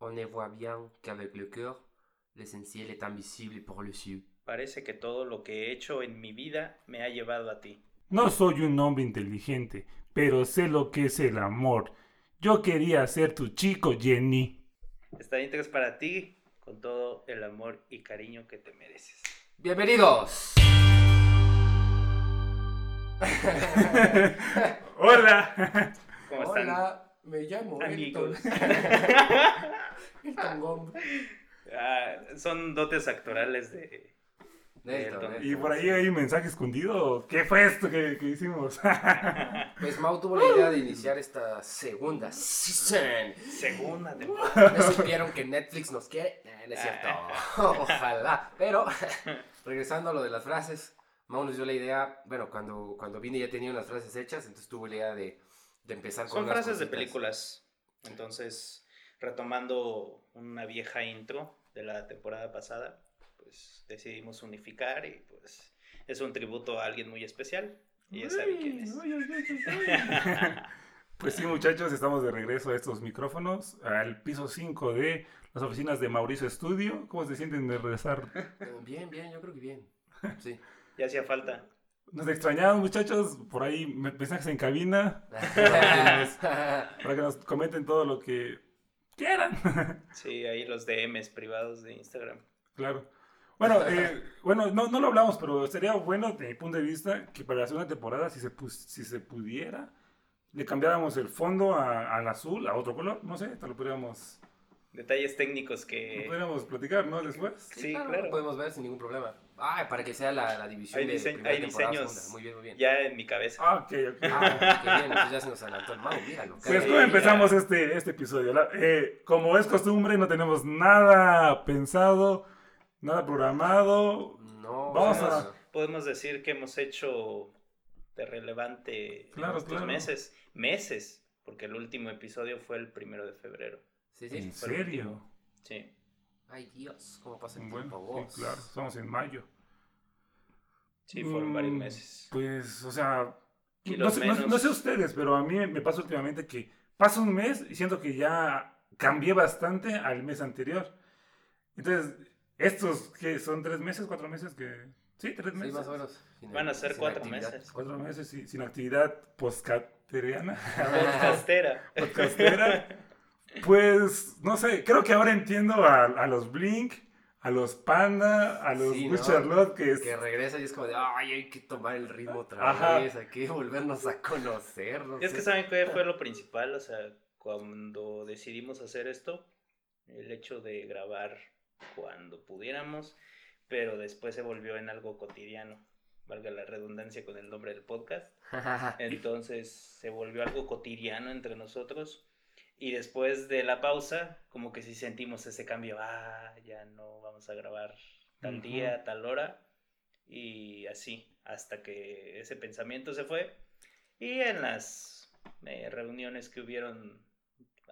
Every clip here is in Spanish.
on ne voit bien qu'avec le cœur, l'essentiel est invisible pour les yeux. Parece que todo lo que he hecho en mi vida me ha llevado a ti. No soy un hombre inteligente, pero sé lo que es el amor. Yo quería ser tu chico, Jenny. Esta intro es para ti, con todo el amor y cariño que te mereces. Bienvenidos. Hola. ¿Cómo están? Hola, me llamo Amigos. Elton. Ah, son dotes actorales de... Nelton. ¿Y por ahí sí. hay un mensaje escondido? ¿Qué fue esto que, que hicimos? Pues Mau tuvo la idea de iniciar esta segunda season. Segunda temporada. ¿No supieron que Netflix nos quiere? Eh, no es cierto. Ojalá. Pero, regresando a lo de las frases, Mau nos dio la idea, bueno, cuando, cuando vine ya tenía unas frases hechas, entonces tuvo la idea de, de empezar con Son unas frases de películas. Entonces, retomando una vieja intro de la temporada pasada, pues decidimos unificar y pues es un tributo a alguien muy especial. Y ya saben quién es. Pues sí, muchachos, estamos de regreso a estos micrófonos, al piso 5 de las oficinas de Mauricio Estudio. ¿Cómo se sienten de regresar? Bien, bien, yo creo que bien. Sí. Ya hacía falta. Nos extrañaron, muchachos. Por ahí me- mensajes en cabina para que nos comenten todo lo que quieran. Sí, ahí los DMs privados de Instagram. Claro. Bueno, eh, bueno no, no lo hablamos, pero sería bueno, de mi punto de vista, que para la segunda temporada, si se, pus- si se pudiera, le cambiáramos el fondo a- al azul, a otro color. No sé, te lo podríamos, Detalles técnicos que... podríamos platicar, ¿no? Después. Sí, claro, claro. lo podemos ver sin ningún problema. Ah, para que sea la, la división Hay, de primera hay temporada, diseños segunda. Muy bien, muy bien. ya en mi cabeza. Ah, ok, ok. Ah, qué bien, entonces ya se nos adelantó el Mau, míralo. Pues. ¿cómo empezamos este, este episodio? Eh, como es costumbre, no tenemos nada pensado, nada programado. No, Vamos o sea, a- Podemos decir que hemos hecho de relevante Claro, en estos claro. meses. Meses, porque el último episodio fue el primero de febrero. Sí, sí. ¿En serio? Sí. Ay, Dios, cómo pasa el Bueno, tiempo, sí, vos. claro, estamos en mayo. Sí, fueron varios Mm, meses. Pues, o sea, no sé, no- menos- no sé ustedes, pero a mí me pasa últimamente que pasa un mes y siento que ya cambié bastante al mes anterior. Entonces, estos que son tres meses, cuatro meses que... Sí, tres Sí, meses. más o menos. Sin- Van a ser sin cuatro actividad. meses. Cuatro meses sí, sin actividad postcateriana. Podcastera. podcastera. Pues, no sé, creo que ahora entiendo a, a los Blink, a los Panda, a los Sí, Good ¿no? Charlotte, que es... Que regresa y es como de, ay, hay que tomar el ritmo otra Ajá. vez, hay que volvernos a conocer. no Y es sé. que saben qué fue lo principal, o sea, cuando decidimos hacer esto, el hecho de grabar cuando pudiéramos, pero después se volvió en algo cotidiano, valga la redundancia con el nombre del podcast. Entonces se volvió algo cotidiano entre nosotros. Y después de la pausa, como que sí sentimos ese cambio. Ah, ya no vamos a grabar tal día, tal hora. Y así, hasta que ese pensamiento se fue. Y en las eh, reuniones que hubieron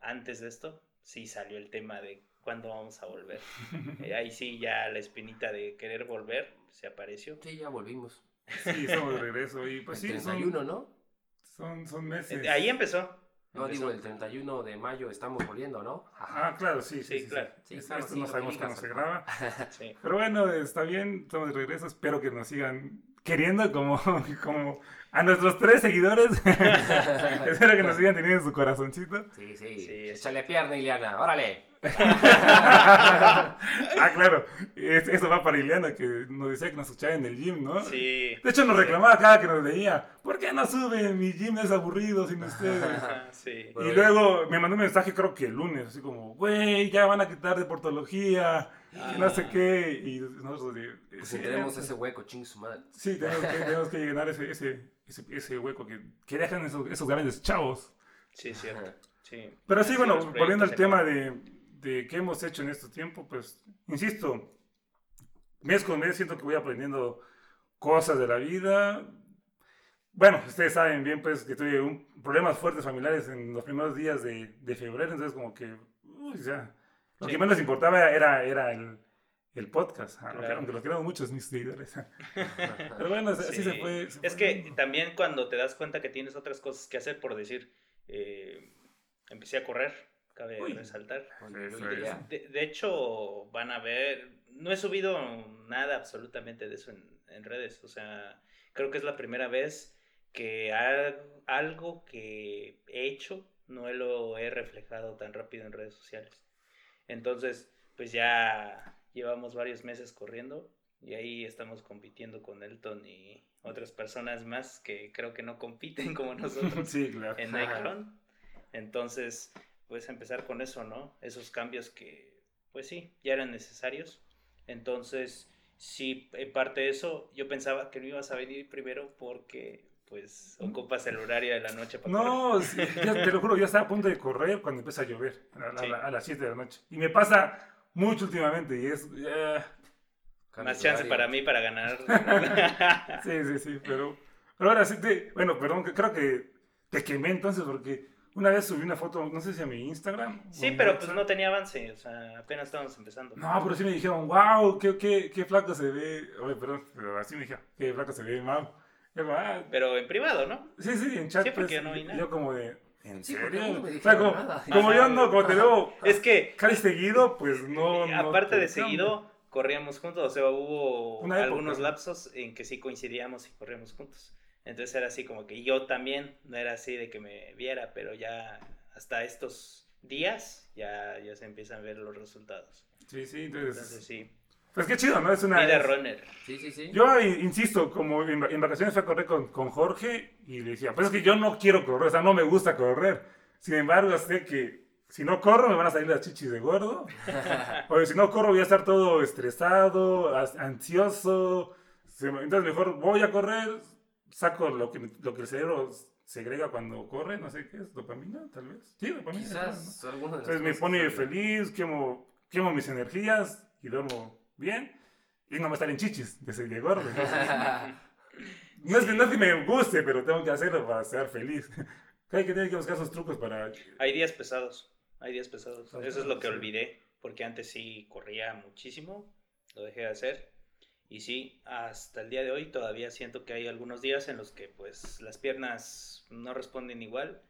antes de esto, sí salió el tema de cuándo vamos a volver. Eh, ahí sí, ya la espinita de querer volver se apareció. Sí, ya volvimos. Sí, estamos de regreso y pues el sí, 31, son, ¿no? son, son meses. Ahí empezó. No, digo, el 31 de mayo estamos volviendo, ¿no? Ah, claro, sí, sí, Sí, sí, claro. Sí, Esto sí, no sabemos que cuándo se graba. Sí. Pero bueno, está bien, estamos de regreso. Espero que nos sigan queriendo como, como a nuestros tres seguidores. Espero que nos sigan teniendo en su corazoncito. Sí, sí. Sí, Échale pierna, Ileana, órale. ah, claro. Es- Eso va para Ileana, que nos decía que nos escuchaba en el gym, ¿no? Sí. De hecho, nos reclamaba cada que nos veía. ¿Por qué no suben? Mi gym es aburrido sin ustedes. Sí. Y luego me mandó un mensaje, creo que el lunes, así como, güey, ya van a quitar de portología, y no sé qué. Y nosotros, de, Pues sí, tenemos ese hueco, ching su madre. Sí, tenemos que, tenemos que llenar ese, ese, ese, ese hueco que, que dejan esos, esos grandes chavos. Sí, cierto. Sí. Pero sí, Sí, bueno, volviendo al tema de, de qué hemos hecho en este tiempo, pues, insisto, mes con mes siento que voy aprendiendo cosas de la vida. Bueno, ustedes saben bien, pues, que tuve un, problemas fuertes familiares en los primeros días de, de febrero, entonces como que, uy, ya, lo Sí. que les importaba era, era el, el podcast, aunque, Claro. aunque los queremos muchos mis seguidores. Pero bueno, así Sí. se fue. se Es fue que dando. también cuando te das cuenta que tienes otras cosas que hacer, por decir, eh, empecé a correr cabe Uy. resaltar. De, de hecho, van a ver, no he subido nada absolutamente de eso en, en redes, o sea, creo que es la primera vez que ha- algo que he hecho no lo he reflejado tan rápido en redes sociales. Entonces, pues ya llevamos varios meses corriendo y ahí estamos compitiendo con Elton y otras personas más que creo que no compiten como nosotros Sí, claro. en Nightcron. Entonces, pues empezar con eso, ¿no? Esos cambios que, pues sí, ya eran necesarios. Entonces, sí, en parte de eso, yo pensaba que no ibas a venir primero porque, pues, ocupas el horario de la noche para. No, sí, te lo juro, yo estaba a punto de correr cuando empieza a llover, a, la- Sí. a las 7 de la noche. Y me pasa mucho últimamente y es... eh, Cambio Más chance para mí para ganar. sí, sí, sí, pero, pero ahora sí te... Bueno, perdón, creo que te quemé entonces porque una vez subí una foto, no sé si a mi Instagram. sí, pero WhatsApp. pues no tenía avance, o sea, apenas estábamos empezando. No, pero sí me dijeron, wow, qué, qué, qué flaco se ve. Oye, perdón, pero así me dijeron, qué flaco se ve, como, ah, Pero en privado, ¿no? sí, sí, en chat. Sí, porque pues, no hay nada. Yo como de, ¿en Sí, serio? no me O sea, dijeron como, nada. como yo no, como te veo Es que casi seguido, pues no. Aparte te de seguido, corríamos juntos. O sea, hubo algunos lapsos en que sí coincidíamos y corríamos juntos. Entonces era así como que yo también, no era así de que me viera, pero ya hasta estos días ya, ya se empiezan a ver los resultados. Sí, sí, entonces. Entonces sí, Pues qué chido, ¿no? Es una. vida runner. Sí, sí, sí. Yo eh, insisto, como en, va- en vacaciones fui a correr con, con Jorge y le decía, pues es que yo no quiero correr, o sea, no me gusta correr. Sin embargo, sé que si no corro me van a salir las chichis de gordo. o si no corro voy a estar todo estresado, ansioso. Entonces mejor voy a correr, saco lo que, lo que el cerebro segrega cuando corre, no sé qué es, dopamina, tal vez. Sí, dopamina. creo, ¿no? Quizás alguno de las Entonces me pone que- feliz, quemo, quemo mis energías y duermo bien. Y no me salen chichis de ser de gordo. No es, que, no es que me guste, pero tengo que hacerlo para ser feliz. Hay que tener que buscar esos trucos para... Hay días pesados, hay días pesados. Eso es lo que olvidé, porque antes sí corría muchísimo, lo dejé de hacer. Y sí, hasta el día de hoy todavía siento que hay algunos días en los que pues las piernas no responden igual.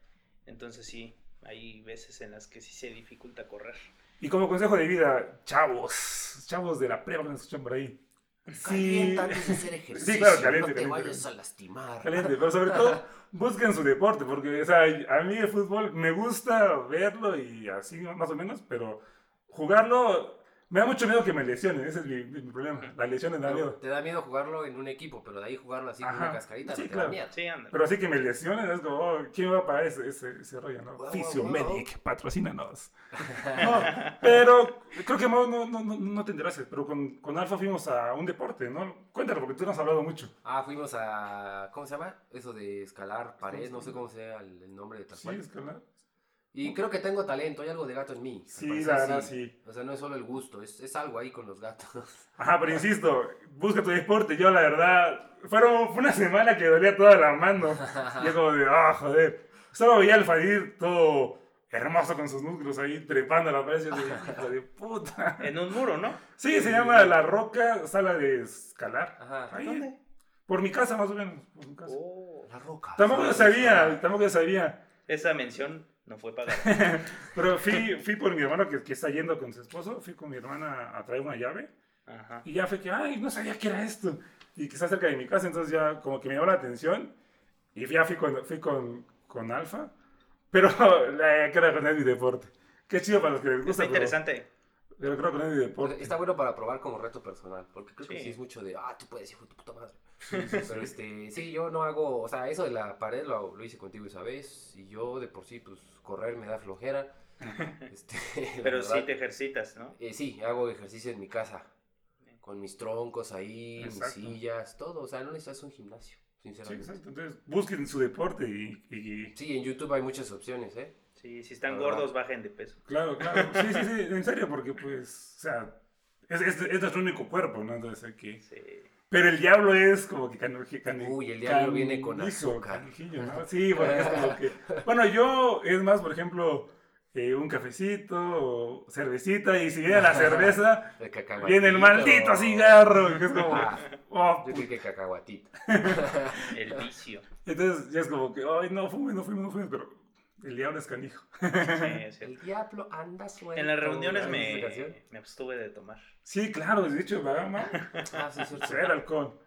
Entonces sí, hay veces en las que sí se dificulta correr. Y como consejo de vida, chavos, chavos de la prepa que me escuchan por ahí. Sí, Calienta antes de hacer ejercicio. Sí, claro, caliente, no te caliente. vayas a lastimar. caliente, pero sobre todo busquen su deporte, porque o sea, a mí el fútbol me gusta verlo y así más o menos, pero jugarlo me da mucho miedo que me lesionen, ese es mi, mi problema. Las lesiones da miedo. Te da miedo jugarlo en un equipo, pero de ahí jugarlo así con Ajá. una cascarita Sí, no te claro. da miedo. Sí, anda. Pero así que me lesionen, es como, oh, ¿quién me va a pagar ese, ese, ese rollo, no? Wow, Physiomedic, patrocínanos. No, pero creo que Mau no, no, no, no te enteraste, pero con, con Alfa fuimos a un deporte, ¿no? Cuéntalo, porque tú no has hablado mucho. Ah, fuimos a. ¿Cómo se llama? Eso de escalar pared, no sé cómo sea el, el nombre de tal Sí, cual. es que no. Y creo que tengo talento, hay algo de gato en mí. Sí, la verdad, sí. O sea, no es solo el gusto, es, es algo ahí con los gatos. Ajá, pero insisto, busca tu deporte. Yo, la verdad, fueron, fue una semana que dolía toda la mano. Yo como de, ah, joder. Solo veía al Fadir todo hermoso con sus músculos ahí trepando a la pared. Yo de, hijo de puta. En un muro, ¿no? Sí, se llama La Roca Sala de Escalar. Ajá. Ahí, ¿Dónde? Por mi casa, más o menos. Por mi casa. Oh, La roca. Tampoco yo sabía, tampoco yo sabía. esa mención no fue pagada. Pero fui, fui por mi hermano que, que está yendo con su esposo. Fui con mi hermana a traer una llave. Ajá. Y ya fue que, ay, no sabía que era esto. Y que está cerca de mi casa, entonces ya como que me llamó la atención. Y ya fui con, fui con, con Alfa. Pero la, creo que no es mi deporte. Qué chido para los que les gusta. Está interesante. Pero, creo que no es sea, deporte. Está bueno para probar como reto personal, porque creo que Sí. sí es mucho de, ah, tú puedes, hijo de tu puta madre. Pero este, sí, yo no hago, o sea, eso de la pared lo, lo hice contigo esa vez, y yo de por sí, pues, correr me da flojera. Este, Pero verdad. sí te ejercitas, ¿no? Eh, sí, hago ejercicio en mi casa, con mis troncos ahí, mis sillas, todo, o sea, no necesitas un gimnasio, Sí, sinceramente. exacto. Entonces busquen su deporte y, y- Sí, en YouTube hay muchas opciones, ¿eh? Sí, si están gordos, bajen de peso. Claro, claro. Sí, sí, sí, en serio, porque pues, o sea, es, es, es nuestro único cuerpo, ¿no? Entonces hay que... Sí. Pero el diablo es como que canu- canu- Uy, el diablo viene con azúcar. ¿no? Sí, porque es como que... Bueno, yo es más, por ejemplo, eh, un cafecito o cervecita, y si viene la cerveza, El viene el maldito cigarro, que es como... Ah, oh, yo que cacahuatito. El vicio. Entonces ya es como que, ay, no fumes, no fumes, no fumes, pero El diablo es canijo. Sí, es cierto. El diablo anda suelto. En las reuniones ¿Has visto esa me, me abstuve de tomar. Sí, claro, de hecho, ¿verdad, ma? Ah, sí, alcohol.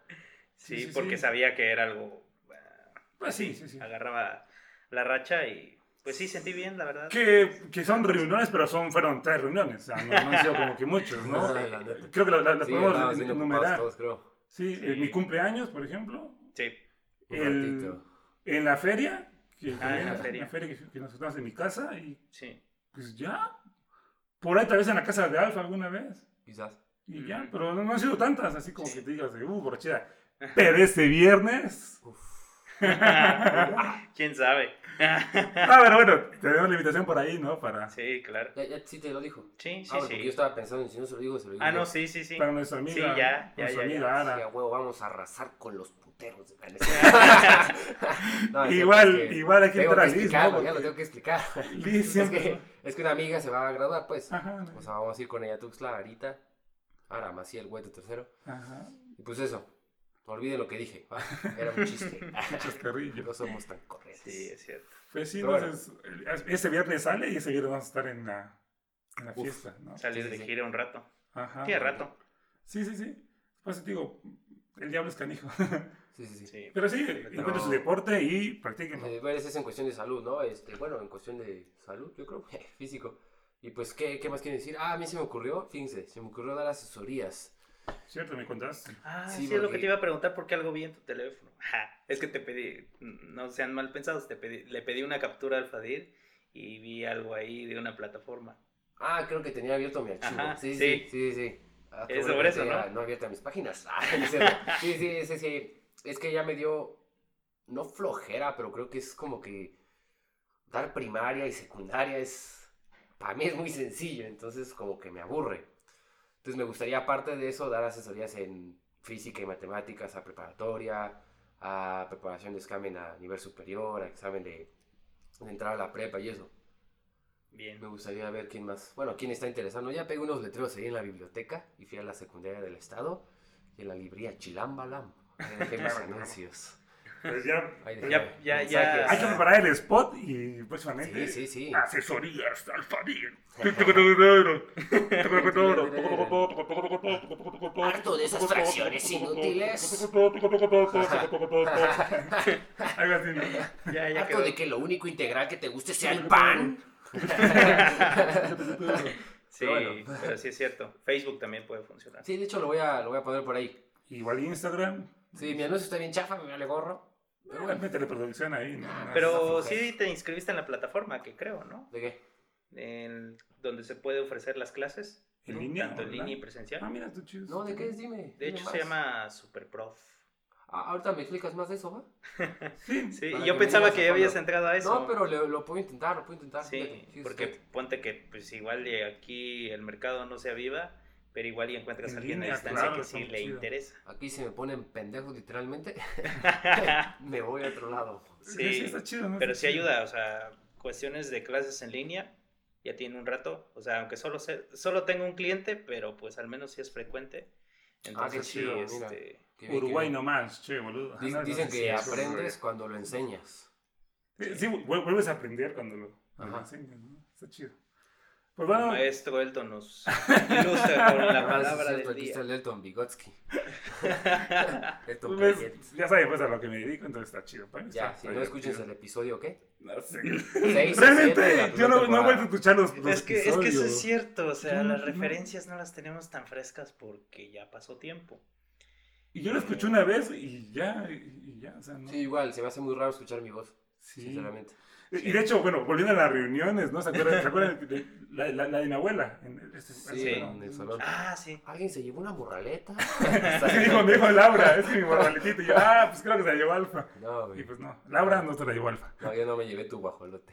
Sí, Sí, sí, porque sí. sabía que era algo. ah, Pues sí, sí, sí. Agarraba la racha y pues sí, sentí bien, la verdad. Que, que son reuniones, pero son, fueron tres reuniones. O sea, no, no han sido como que muchos, ¿no? La. Creo que las la, las Sí, podemos enumerar. todos, creo. Sí, Sí. en mi cumpleaños, por ejemplo. Sí. Un El- ratito. En la feria. Que, Ah, en que- la feria. que, que nos juntamos en mi casa. Y Sí. pues ya. Por ahí tal vez en la casa de Alfa alguna vez. Quizás. Y ya, Ujú. pero no, no han sido tantas, así como Sí. que te digas de, uh, borrachera. Pero este viernes. Uf. ¿Quién sabe? Ah, pero bueno, tenemos la invitación por ahí, ¿no? Para, sí, claro. Ya, ya sí te lo dijo. Sí, sí, ah, bueno, porque yo sí. estaba pensando en si no se lo digo, se lo digo. Ah, no, sí, sí, sí. para nuestra amiga. Sí, ya, ya, ya, amiga ya. Ara. Sí, a huevo, vamos a arrasar con los puteros. No, Igual, es que igual hay que tengo entrar a que Liz, ¿no? ya lo tengo que explicar. Liz es, que, es que una amiga se va a graduar, pues. Ajá, O sea, vamos a ir con ella a Tuxtla ahorita. Ahora, Maciel, güey, tercero. ajá. Y pues eso. Olviden lo que dije. ¿va? Era un chiste. Chascarrillo. no somos tan correctos. Sí, es cierto. Pues sí, Pero bueno. entonces, ese viernes sale y ese viernes vamos a estar en la, en la Uf. fiesta, ¿no? Salir de sí. gira un rato. Ajá. ¿Qué rato? Sí, sí, sí. Pues te digo, el diablo es canijo. Sí, sí, sí. Sí. Pero sí, encuentre su deporte y practíquenlo. Eh, bueno, eso es en cuestión de salud, ¿no? Este, bueno, en cuestión de salud, yo creo, físico. Y pues, ¿qué, ¿qué más quieren decir? Ah, a mí se me ocurrió, fíjense, se me ocurrió dar asesorías. ¿Cierto? Me contaste. Ah, Sí, sí, es lo que te iba a preguntar porque algo vi en tu teléfono. Ja, es que te pedí, no sean mal pensados, te pedí, le pedí una captura al Fadir y vi algo ahí de una plataforma. Ah, creo que tenía abierto mi archivo. Ajá, sí, sí. sí, sí, sí. Ah, qué Es sobre eso, ¿no? No abierta mis páginas. Ah, sí, sí, sí, sí. Es que ya me dio, no flojera, pero creo que es como que dar primaria y secundaria es, para mí es muy sencillo, entonces como que me aburre. Entonces me gustaría, aparte de eso, dar asesorías en física y matemáticas a preparatoria, a preparación de examen a nivel superior, a examen de, de entrar a la prepa y eso. Bien. Me gustaría ver quién más. Bueno, quién está interesado. Ya pegué unos letreros ahí en la biblioteca y fui a la secundaria del estado y en la librería Chilambalam. Dejé mis anuncios. Pues ya, pues Ya- ya- ya- hay que preparar el spot y próximamente. Sí, sí, sí. Asesorías al Fadir. Harto de esas fracciones inútiles. Algo así, ¿no? Ya, ya Harto quedó. de que lo único integral que te guste sea el pan. Sí, Pero bueno. pero sí es cierto. Facebook también puede funcionar. Sí, de hecho lo voy a, lo voy a poner por ahí. Igual Instagram. Sí, mi anuncio está bien chafa, me vale gorro. Pero bueno, Métele producción ahí, ¿no? Pero sí te inscribiste en la plataforma, que creo, ¿no? ¿de qué? En donde se puede ofrecer las clases, ¿En línea? tanto en línea y presencial. Ah, mira, tú chido. No, ¿de qué es? Dime. De hecho, se llama Superprof. Ah, ahorita me explicas más de eso, ¿va? Sí. Sí, yo pensaba que ya habías entrado a eso. No, pero lo, lo puedo intentar, lo puedo intentar. Sí, porque ponte que pues igual de aquí el mercado no se aviva, pero igual y encuentras En a alguien a línea, distancia claro, que sí le chido. interesa. Aquí se me ponen pendejos literalmente. me voy a otro lado. Sí, Sí, está chido, ¿no? pero sí ayuda, o sea, cuestiones de clases en línea, ya tiene un rato, o sea, aunque solo se- solo tengo un cliente, pero pues al menos sí es frecuente. Entonces qué sí, chido, mira. este, Qué bien, Uruguay qué bien. nomás, che, boludo. Ah, no, Dicen no, que sí, sí, aprendes cuando lo enseñas. Sí, sí, vu- vuelves a aprender cuando lo, cuando lo enseñas, ¿no? Está chido. Pues bueno, maestro Elton nos ilustra con la Ah, palabra del aquí está día. el Elton Vygotsky. Elton pues, ya sabes pues a lo que me dedico, entonces está chido. para mí Ya, está- si está no escuchas el episodio, ¿qué? No sé. Seis Realmente, yo no, no he vuelto a escuchar los, los Es que, es que eso episodios. es cierto, o sea, No, las no. referencias no las tenemos tan frescas porque ya pasó tiempo. Y yo lo escuché una vez y ya, y ya, o sea, no. Sí, igual, se me hace muy raro escuchar mi voz, Sí. sinceramente. Y de hecho, bueno, volviendo a las reuniones, ¿no? ¿Se acuerdan, ¿se acuerdan de la, la, la de mi abuela? En este- Sí, en el salón. Ah, sí. ¿Alguien se llevó una morraleta? Sí, dijo, me dijo Laura, es que mi morralitito. Y yo, ah, pues creo que se la llevó Alfa. No, Y güey. pues no, Laura no se la llevó Alfa. No, yo no me llevé tu guajolote.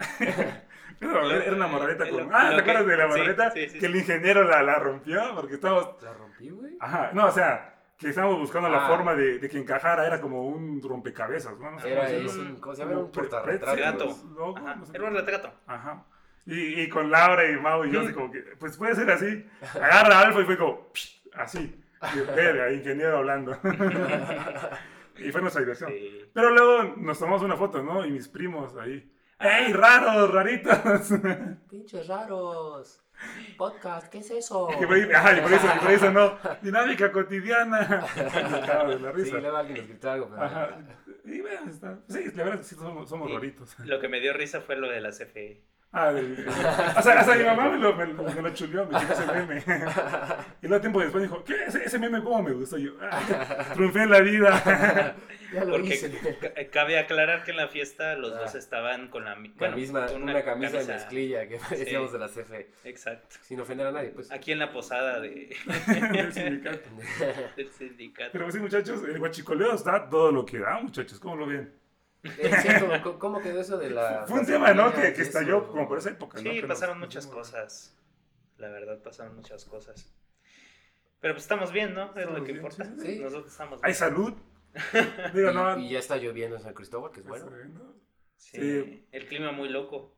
Pero era una morraleta Lo- con. Ah, ¿te acuerdas que- de la morraleta? sí, sí, que el ingeniero la, la rompió porque estábamos. ¿La rompí, güey? Ajá, no, o sea, que estábamos buscando la Ah. forma de, de que encajara, era como un rompecabezas, ¿no? No sé Era un, ¿cómo se llama? Un portarretrato. No sé Era un retrato. Ajá. Y, y con Laura y Mau y yo, así como que, pues puede ser así. Agarra a Alfa y fue como, "Psh", así. Y verga, ingeniero hablando. y fue nuestra diversión. Sí. Pero luego nos tomamos una foto, ¿no? Y mis primos ahí. ¡Ey, raros, raritos! Pinches raros. Podcast, ¿qué es eso? Y por, ahí- ajá, y por eso, y por eso no. Dinámica cotidiana. De la Sí, risa. luego alguien gritó algo, pero... Ajá. Y bueno, está. Sí, la verdad sí somos, somos Sí. raritos. Lo que me dio risa fue lo de la CFE. Ah, de- hasta, hasta mi mamá me lo, me, lo- me lo chuleó, me tiró ese meme. Y luego tiempo después dijo, ¿qué? Ese, ese meme cómo me gustó. Yo, ah, triunfé en la vida. Ya lo Porque hice. ca- cabe aclarar que en la fiesta los Ah. dos estaban con la misma, con una, camisa, de mezclilla que decíamos de la CFE. Exacto. Sin ofender a nadie, pues. Aquí en la posada de, del sindicato. del sindicato. Pero sí, muchachos, el guachicoleo está todo lo que da, muchachos. ¿Cómo lo ven? Cierto, ¿cómo- ¿cómo quedó eso de la... Fue un tema, ¿no? Que, que estalló eso? como por esa época, ¿no? Sí, Que pasaron nos- muchas cosas. La verdad, pasaron muchas cosas. Pero pues estamos bien, ¿no? Es lo que bien, importa. sí. Nosotros estamos Hay bien. salud. Digo, no. Y, y ya está lloviendo en San Cristóbal, que es bueno. ¿no? Sí. Sí. El clima muy loco.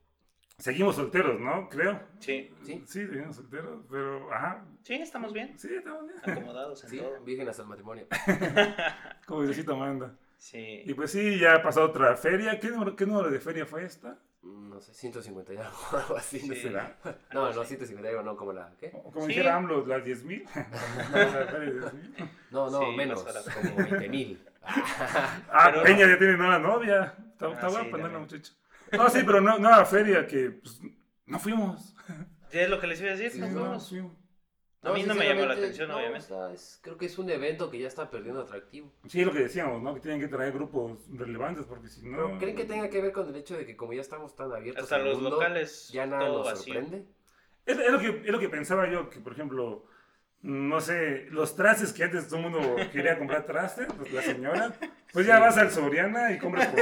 Seguimos solteros, ¿no? Creo. Sí. Sí, Sí, seguimos solteros, pero, ajá. Sí, estamos bien. Sí, estamos bien. Acomodados en sí, todo. virgen hasta el matrimonio. Como Diosito manda. Sí. Y pues sí, ya pasó otra feria. ¿Qué número, qué número de feria fue esta? No sé, 150 y algo, algo así, no Sí. sé. ¿Será? No, no, 150 y algo, no, como la... ¿Qué? O Como Sí. dijera AMLO, las 10 mil. la feria de 10,000. No, no, Sí, menos, como 20 mil. Ah, Pero- Peña ya tiene nueva novia. Está, Ah, está sí, guapa, ¿no? La muchacha. No, sí, pero no, nueva feria que pues, no fuimos. Es lo que les iba a decir, Sí, nos no, fuimos. A mí no me llamó la atención, no, obviamente. o sea, es- creo que es un evento que ya está perdiendo atractivo. Sí, es lo que decíamos, ¿no? Que tienen que traer grupos relevantes porque si no... Pero, ¿Creen que tenga que ver con el hecho de que como ya estamos tan abiertos Hasta al los mundo, locales, ya nada todo nos vacío. sorprende? Es, es lo que, es lo que pensaba yo, que por ejemplo, no sé, los trastes que antes todo el mundo quería comprar trastes, pues, la señora, pues ya Sí. vas al Soriana y compras por...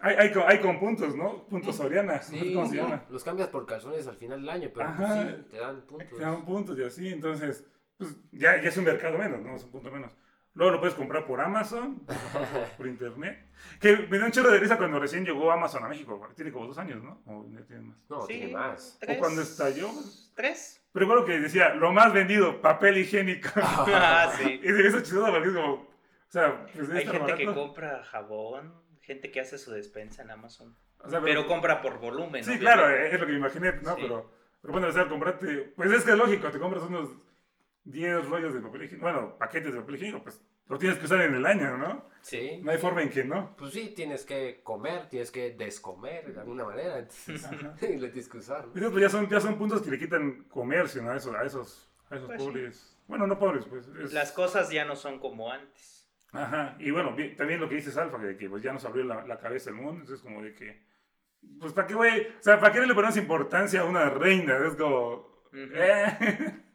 Hay, hay, con- hay con puntos, ¿no? Puntos Soriana, Sí, ¿cómo se llama? los cambias por calzones al final del año, pero Ajá. pues, sí, te dan puntos. Te dan puntos y así, entonces, pues ya, ya es un mercado menos, ¿no? Es un punto menos. Luego lo puedes comprar por Amazon, por internet. Que me da un chorro de risa cuando recién llegó Amazon a México, tiene como dos años, ¿no? O ya tiene más. No, Sí, tiene más. tres. O cuando estalló. ¿Tres? Pero recuerdo que decía, lo más vendido, papel higiénico. Ah, sí. y hizo chistoso porque es como, o sea, pues Hay gente que compra jabón, gente que hace su despensa en Amazon. O sea, Pero compra por volumen. Sí, obviamente. claro, es lo que me imaginé, ¿no? Sí. Pero, pero bueno, o sea, comprarte, pues es que es lógico, te compras unos 10 rollos de papel higiénico, bueno, paquetes de papel higiénico, pues lo tienes que usar en el año, ¿no? Sí. No hay forma en que no. Pues sí, tienes que comer, tienes que descomer de alguna manera, entonces le tienes que usar. ¿no? Pues, ya, son, ya son puntos que le quitan comercio, ¿no? A esos, a esos, a esos Pues sí. pobres. Bueno, no pobres, pues. es- Las cosas ya no son como antes. Ajá, y bueno, bien- también lo que dices Alfa, de que pues ya nos abrió la, la cabeza el mundo, entonces como de que, pues para qué, güey, o sea, para qué le ponemos importancia a una reina, es como, Ujú. eh,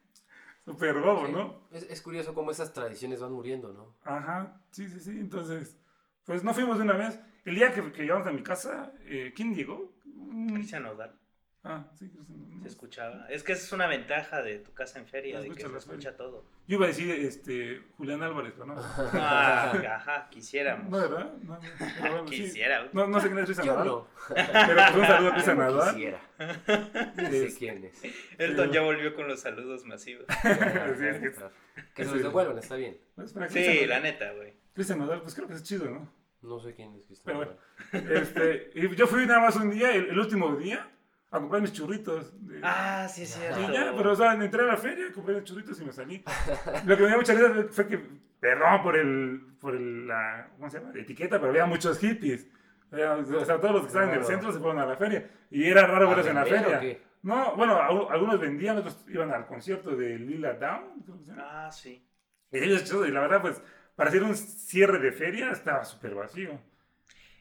Sí. ¿no? Es, es curioso cómo esas tradiciones van muriendo, ¿no? Ajá, sí, sí, sí, entonces, pues no fuimos de una vez. El día que, que llegamos a mi casa, eh, ¿quién llegó? Mm, Cristian Nodal, Ah, sí, no se escuchaba. Es que esa es una ventaja de tu casa en feria, de que se escucha todo. Yo iba a decir, este, Julián Álvarez, pero no. Ah, ajá, quisiéramos. No, ¿verdad? No, no, pero bueno, sí. Quisiera. No, no sé quién es Cristian Yo Nadal, no. pero pues un saludo a no Nadal. quisiera. Ni sé Es- quién es. Elton ya volvió con los saludos masivos. es que- Que se los devuelvan, está bien. Pues, Sí, la neta, güey. Cristian Nodal, pues creo que es chido, ¿no? No sé quién es Cristian Pero. Este, yo fui nada más un día, el, el último día, a comprar mis churritos. de- Ah, sí, es cierto. y ya, pero o sea, entré a la feria, compré mis churritos y me salí. Lo que me dio mucha risa fue que, perdón por el, por el, la, ¿cómo se llama? La etiqueta, pero había muchos hippies. O sea, todos los que estaban en el centro se fueron a la feria. Y era raro ¿A verlos en la feria. qué? No, bueno, al- algunos vendían, otros iban al concierto de Lila Down. Ah, sí. Y ellos, y la verdad, pues, para hacer un cierre de feria estaba súper vacío.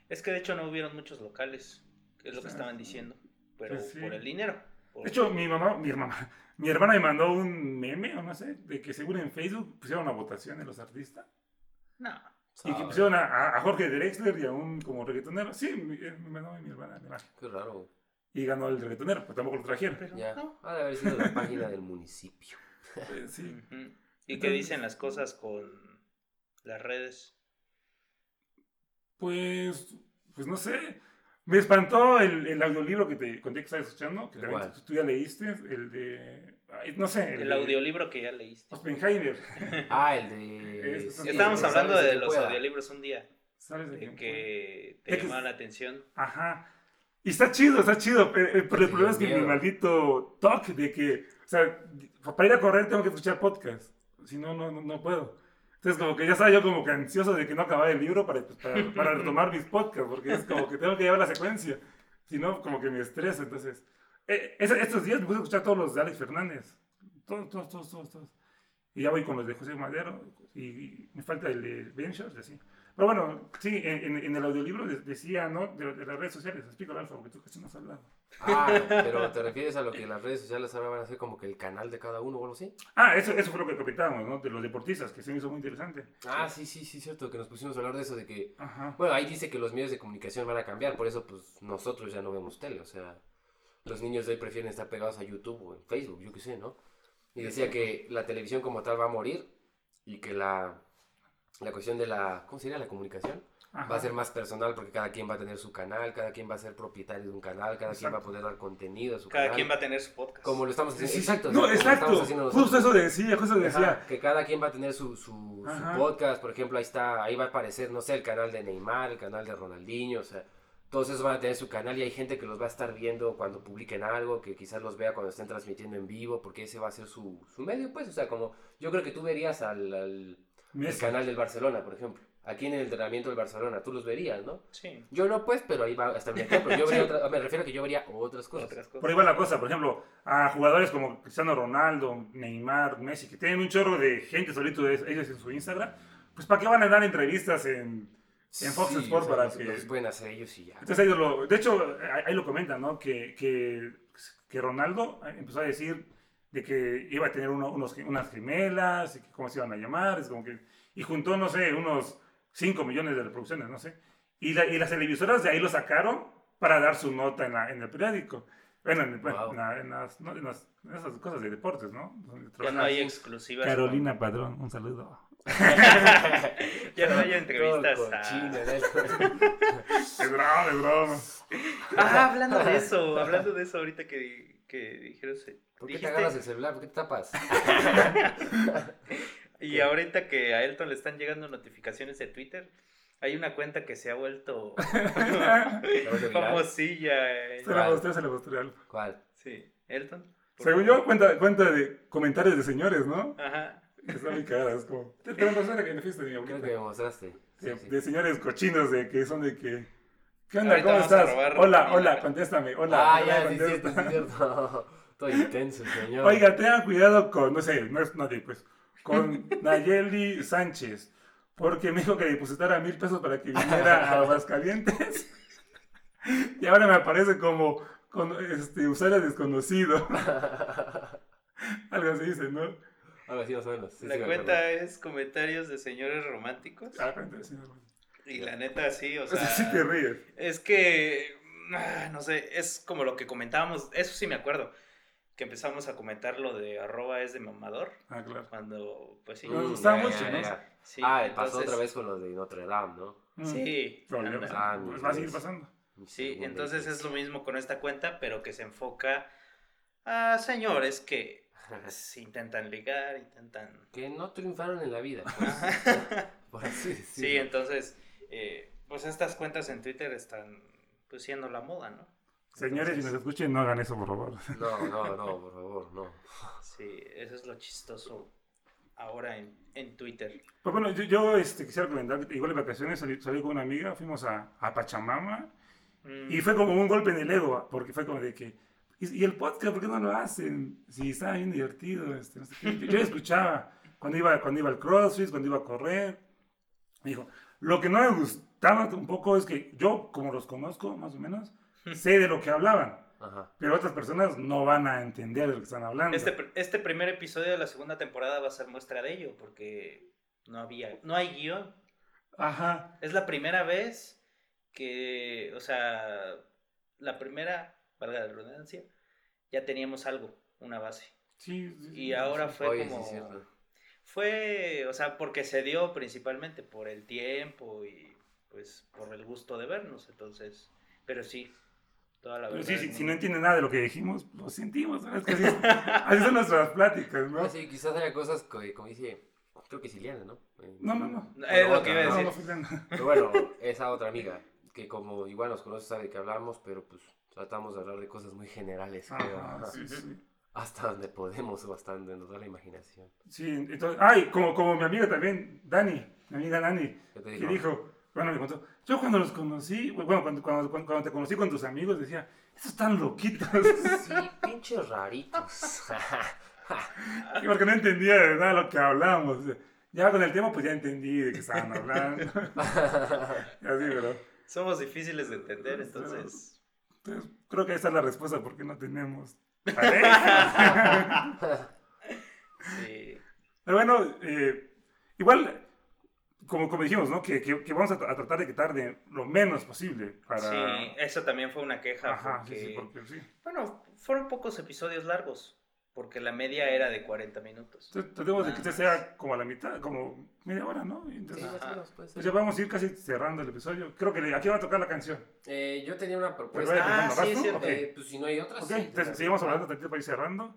Es que de hecho no hubieron muchos locales, que es lo que estaban diciendo. Pero Pues sí. por el dinero. por- De hecho, mi mamá, mi mamá, mi hermana me mandó un meme, o no sé, de que según en Facebook pusieron una votación de los artistas. No. Y que pusieron a, a- Jorge Drexler y a un como reggaetonero. Sí, mi- eh, me mandó mi hermana. mi hermana. Qué raro. Y ganó el reggaetonero, pues tampoco lo trajeron. Pero Ya. no. Ha de haber sido la página del municipio. Eh, sí. ¿Y qué dicen las cosas con las redes? Pues, pues no sé. Me espantó el, el audiolibro que te conté que estabas escuchando, que también tú, tú ya leíste, el de, no sé, El de audiolibro que ya leíste. Oppenheimer. Ah, el de. Es- sí, Estábamos el hablando de quien los pueda. audiolibros un día, ¿Sabes de de que te llamaba la atención. Ajá. Y está chido, está chido, pero, eh, pero el problema es que mi maldito toque de que, o sea, para ir a correr tengo que escuchar podcast, si no, no, no, no puedo. Entonces como que ya estaba yo como que ansioso de que no acabara el libro para, pues, para, para retomar mis podcasts, porque es como que tengo que llevar la secuencia, si no como que me estresa, entonces... eh, es- estos días me puse a escuchar todos los de Alex Fernández, todos, todos, todos, todos. Y ya voy con los de José Madero, y, me falta el de y así. Pero bueno, sí, en, en- el audiolibro de- decía, ¿no? De, de las redes sociales, explícalo, Alfa, porque tú casi no has hablado. Ah, pero ¿te refieres a lo que las redes sociales ahora van a hacer como que el canal de cada uno o algo así? Ah, eso, eso fue lo que comentábamos, ¿no? De los deportistas, que se me hizo muy interesante. Ah, sí, sí, sí, cierto, que nos pusimos a hablar de eso, de que... Ajá. Bueno, ahí dice que los medios de comunicación van a cambiar, por eso pues nosotros ya no vemos tele, o sea, los niños de hoy prefieren estar pegados a YouTube o en Facebook, yo qué sé, ¿no? Y decía que la televisión como tal va a morir y que la, la cuestión de la, ¿cómo sería? La comunicación Ajá. va a ser más personal porque cada quien va a tener su canal, cada quien va a ser propietario de un canal, cada quien va a poder dar contenido a su Cada canal. quien va a tener su podcast. Como lo estamos haciendo. Exacto. No, exacto. estamos haciendo Justo eso decía, justo decía. Ajá, que cada quien va a tener su, su, podcast, por ejemplo, ahí está, ahí va a aparecer, no sé, el canal de Neymar, el canal de Ronaldinho, o sea, todos esos van a tener su canal y hay gente que los va a estar viendo cuando publiquen algo, que quizás los vea cuando estén transmitiendo en vivo, porque ese va a ser su, su medio, pues, o sea, como yo creo que tú verías al, al el Messi. canal del Barcelona, por ejemplo, aquí en el entrenamiento del Barcelona, tú los verías, ¿no? Sí. Yo no, pues, pero ahí va a estar mi ejemplo, yo vería otra- me refiero a que yo vería otras cosas. Otras cosas. Por ahí va la cosa, por ejemplo, a jugadores como Cristiano Ronaldo, Neymar, Messi, que tienen un chorro de gente solito de ellos en su Instagram, pues ¿para qué van a dar entrevistas en, en Fox Sí, Sports o sea, para los- que... los pueden hacer ellos y ya. Entonces ellos lo... De hecho, ahí ahí lo comentan, ¿no? Que, que, que Ronaldo empezó a decir de que iba a tener uno- unos, unas gemelas y que cómo se iban a llamar, es como que... Y juntó, no sé, unos 5 millones de reproducciones, no sé. Y, la- y las televisoras de ahí lo sacaron para dar su nota en, la- en el periódico. Bueno, en, bueno, Wow. en la- en las, no, en las- en esas cosas de deportes, ¿no? Ya no hay exclusivas. Carolina Padrón, un saludo. Ya no hay entrevistas. Todo a- cochino, ¿no? Es broma, es broma. Ah, hablando de eso, hablando de eso ahorita que, que dijeron. ¿Por qué te agarras el celular? ¿Por qué te tapas? Y ahorita que a Elton le están llegando notificaciones de Twitter, hay una cuenta que se ha vuelto famosilla. en- Se la mostré, se la mostré. Alfa. ¿Cuál? Sí, Elton. ¿por Según qué? yo, cuenta, cuenta de comentarios de señores, ¿no? Ajá. Está muy cagada, es como... Te la mostré que me fuiste, mi Creo abuelita. que me mostraste. Sí, de, sí. de señores cochinos de que son de que ¿qué onda? Ahorita ¿Cómo estás? Hola, hola, contéstame. Hola, Ah, hola, ya, sí, contesta. cierto, sí, cierto. Todo intenso, señor. Oiga, tengan cuidado con, no sé, no es nadie, pues, con Nayeli Sánchez, porque me dijo que depositara mil pesos para que viniera a Aguascalientes. Y ahora me aparece como con este usuario desconocido. Algo así dice, ¿no? Algo así más o menos. sí, la sí, cuenta es comentarios de señores románticos. Ah. Y la neta, sí, o sea. sí te ríes. Es que, ah, no sé, es como lo que comentábamos, eso sí me acuerdo, que empezamos a comentar lo de arroba es de mamador, Ah, claro. cuando, pues sí. Nos gustaba mucho, ¿no? sí, Ah, pasó otra vez con lo de Notre Dame, ¿no? Mm. Sí. Ah, Pues mi va a seguir pasando. Sí, entonces es lo mismo con esta cuenta, pero que se enfoca a señores que intentan ligar, intentan... Que no triunfaron en la vida. pues, por así decirlo. Sí, entonces, eh, pues estas cuentas en Twitter están pues siendo la moda, ¿no? Señores, si nos escuchen, no hagan eso, por favor. No, no, no, por favor, no. Sí, eso es lo chistoso ahora en, en Twitter. Pues bueno, yo, yo, este, quisiera comentar, igual en vacaciones salí, salí con una amiga, fuimos a, a Pachamama Mm, y fue como un golpe en el ego, porque fue como de que, ¿y, y el podcast por qué no lo hacen? Si estaba bien divertido, este, no sé qué. Yo, yo escuchaba cuando iba, cuando iba al CrossFit, cuando iba a correr. Me dijo, lo que no me gustaba un poco es que yo, como los conozco más o menos, sé de lo que hablaban, Ajá. pero otras personas no van a entender de lo que están hablando. Este, este primer episodio de la segunda temporada va a ser muestra de ello, porque no había, no hay guion. Ajá. Es la primera vez que, o sea, la primera, valga la redundancia, ya teníamos algo, una base. Sí, sí, sí, Y ahora sí. fue Oye, sí, como... fue, o sea, porque se dio principalmente por el tiempo y pues por el gusto de vernos, entonces, pero sí, toda la Pero verdad. sí, si no entienden nada de lo que dijimos, lo sentimos. ¿no? Es que así, así son nuestras pláticas, ¿no? Ah, sí, quizás haya cosas que, como dice, creo que Siliana, ¿no? Eh, No, no, no. Es lo que iba a No, decir. no tan- Pero bueno, esa otra amiga, que como igual nos conoce sabe que hablamos, pero pues tratamos de hablar de cosas muy generales, creo. Ajá, Ajá. sí, sí. Hasta donde podemos o hasta donde nos da la imaginación. Sí, entonces, ay, como, como mi amiga también, Dani, mi amiga Dani, ¿Qué te que dijo? dijo, bueno, me contó, yo cuando los conocí, bueno, cuando, cuando, cuando, cuando te conocí con tus amigos, decía, esos están loquitos, Sí, pinches raritos. Y porque no entendía de verdad lo que hablábamos. Ya con el tema, pues ya entendí de qué estaban hablando. Y así, pero, Somos difíciles de entender, entonces. entonces, creo que esa es la respuesta, porque no tenemos pareja. Sí. Pero bueno, eh, igual, como, como dijimos, ¿no? Que, que, que vamos a, a tratar de quitar de lo menos posible para... Sí, eso también fue una queja. Ajá, porque, sí, sí, porque sí. Bueno, fueron pocos episodios largos, porque la media era de 40 minutos. Entonces, tratemos de que este sea como a la mitad, como media hora, ¿no? Entonces, pues ya vamos a ir casi cerrando el episodio. Creo que aquí va a tocar la canción. Eh, yo tenía una propuesta. vaya, Ah, ¿vas sí, es cierto. Ok. Eh, pues si no hay otras. Ok, sí, entonces seguimos hablando tantito para ir cerrando.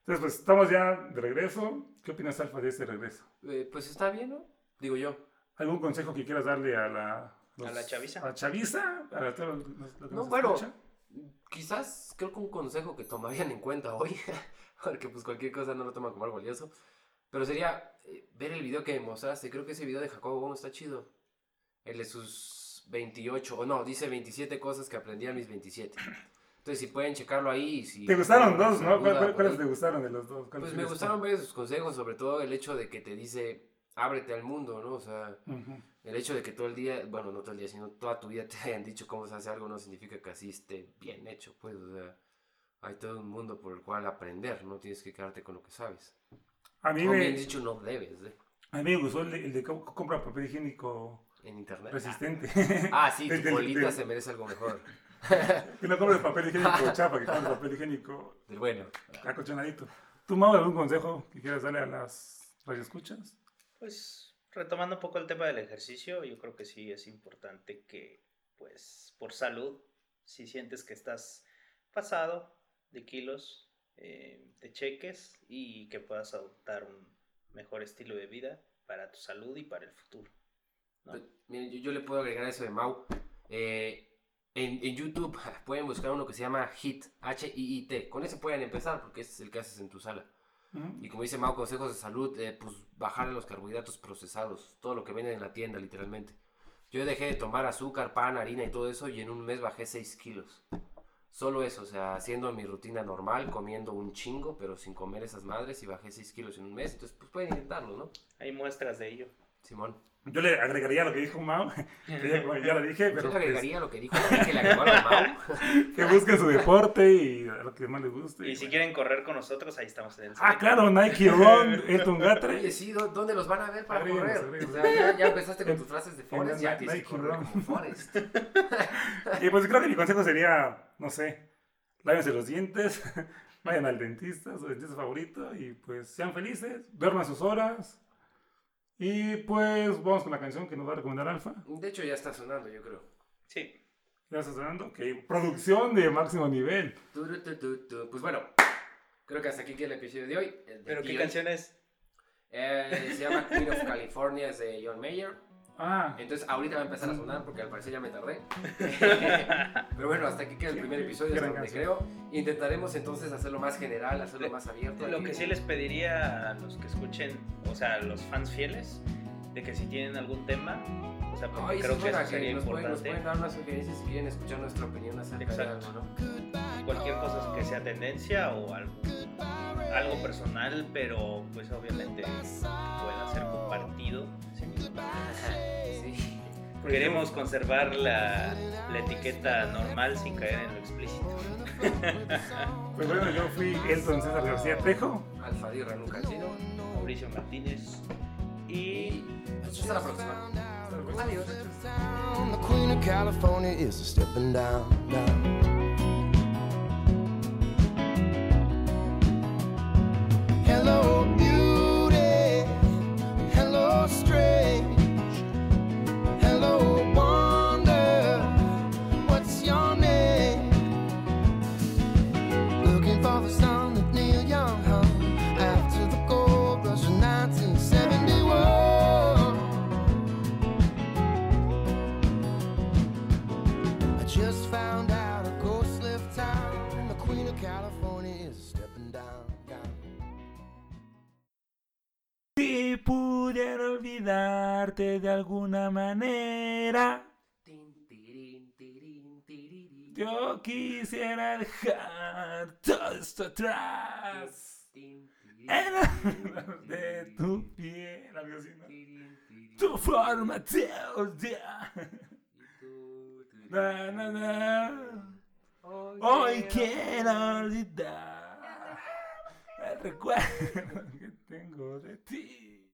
Entonces, pues estamos ya de regreso. ¿Qué opinas, Alfa, de este regreso? Eh, pues está bien, ¿no? Digo yo. ¿Algún consejo que quieras darle a la... ¿A la chaviza? ¿A la chaviza? ¿A la- los- los que No, nos bueno. Quizás creo que un consejo que tomarían en cuenta hoy, porque pues cualquier cosa no lo toman como algo valioso, pero sería eh, ver el video que me mostraste. Creo que ese video de Jacobo Bono está chido. El de sus 28, o no, dice 27 cosas que aprendí a mis 27. Entonces, si pueden checarlo ahí. Si Te gustaron dos, ¿no? ¿Cuál- duda, cuál- por ¿Cuáles ahí. te gustaron de los dos? ¿Cuáles Pues me gustaron varios de sus consejos, sobre todo el hecho de que te dice, ábrete al mundo, ¿no? O sea, el hecho de que todo el día, bueno, no todo el día, sino toda tu vida te hayan dicho cómo se hace algo no significa que así esté bien hecho, pues, o sea, hay todo un mundo por el cual aprender, no tienes que quedarte con lo que sabes. A mí O me, bien dicho, no debes, ¿eh? a mí me gustó el de, el de co- compra papel higiénico En internet. resistente. Ah, sí, tu bolita se merece algo mejor. que no compres papel higiénico chapa, que compres papel higiénico Del bueno. acolchonadito. ¿Tú, Mau, algún consejo que quieras darle a las radioescuchas? Pues retomando un poco el tema del ejercicio, yo creo que sí es importante que, pues, por salud, si sientes que estás pasado de kilos, eh, te cheques y que puedas adoptar un mejor estilo de vida para tu salud y para el futuro. ¿no? Pues, Miren, yo, le puedo agregar eso de Mau. Eh, en, en YouTube pueden buscar uno que se llama HIT, H-I-I-T. Con ese pueden empezar porque ese es el que haces en tu sala. Y como dice Mau, consejos de salud, eh, pues bajarle los carbohidratos procesados, todo lo que venden en la tienda, literalmente. Yo dejé de tomar azúcar, pan, harina y todo eso y en un mes bajé 6 kilos. Solo eso, o sea, haciendo mi rutina normal, comiendo un chingo, pero sin comer esas madres y bajé 6 kilos en un mes. Entonces, pues pueden intentarlo, ¿no? Hay muestras de ello. Simón. Yo le agregaría lo que dijo Mau, que ya, bueno, ya lo dije, Yo pero le pues, agregaría lo que dijo la que le agregó a Mau. que busquen su deporte y lo que más les guste. Y si bueno. quieren correr con nosotros, ahí estamos en el Ah, claro, Nike Run, Elton Oye, Gatre. sí, ¿dó- ¿dónde los van a ver para Agreguemos, correr? agreguemos. O sea, ya, ya empezaste con tus frases de la ya tienes que Nike correr Run. como Forrest. Y pues creo que mi consejo sería, no sé, lávense los dientes, vayan al dentista, su dentista favorito, y pues sean felices, duerman sus horas. Y pues vamos con la canción que nos va a recomendar Alfa. De hecho, ya está sonando, yo creo. Sí. Ya está sonando. Ok, producción de máximo nivel. Turu, tu, tu, tu. Pues bueno, creo que hasta aquí queda el episodio de hoy. de ¿Pero qué hoy. canción es? Eh, se llama Queen of California, es de John Mayer. Ah, Entonces, ahorita va a empezar a sonar porque al parecer ya me tardé. Pero bueno, hasta aquí queda el primer episodio, hasta donde creo. Intentaremos entonces hacerlo más general, hacerlo más abierto. Lo aquí. que sí les pediría a los que escuchen, o sea, a los fans fieles, de que si tienen algún tema, o sea, porque Ay, creo sí, que eso sería nos pueden, nos importante. pueden dar unas sugerencias si quieren escuchar nuestra opinión acerca Exacto. de algo, ¿no? Cualquier cosa que sea tendencia o algo, algo personal, pero pues obviamente pueda ser compartido. problema. Sí. Queremos conservar la, la etiqueta normal sin caer en lo explícito. pues bueno, yo fui Elton César García Trejo. Alfa Dirra nunca ha sido. Mauricio Martínez y Pues hasta la próxima. Adiós. The Queen of de alguna manera, yo quisiera dejar todo esto atrás. En de tu piel, algo. Tu forma tirín, Na, na, na. Hoy Hoy quiero olvidar el recuerdo que tengo de ti.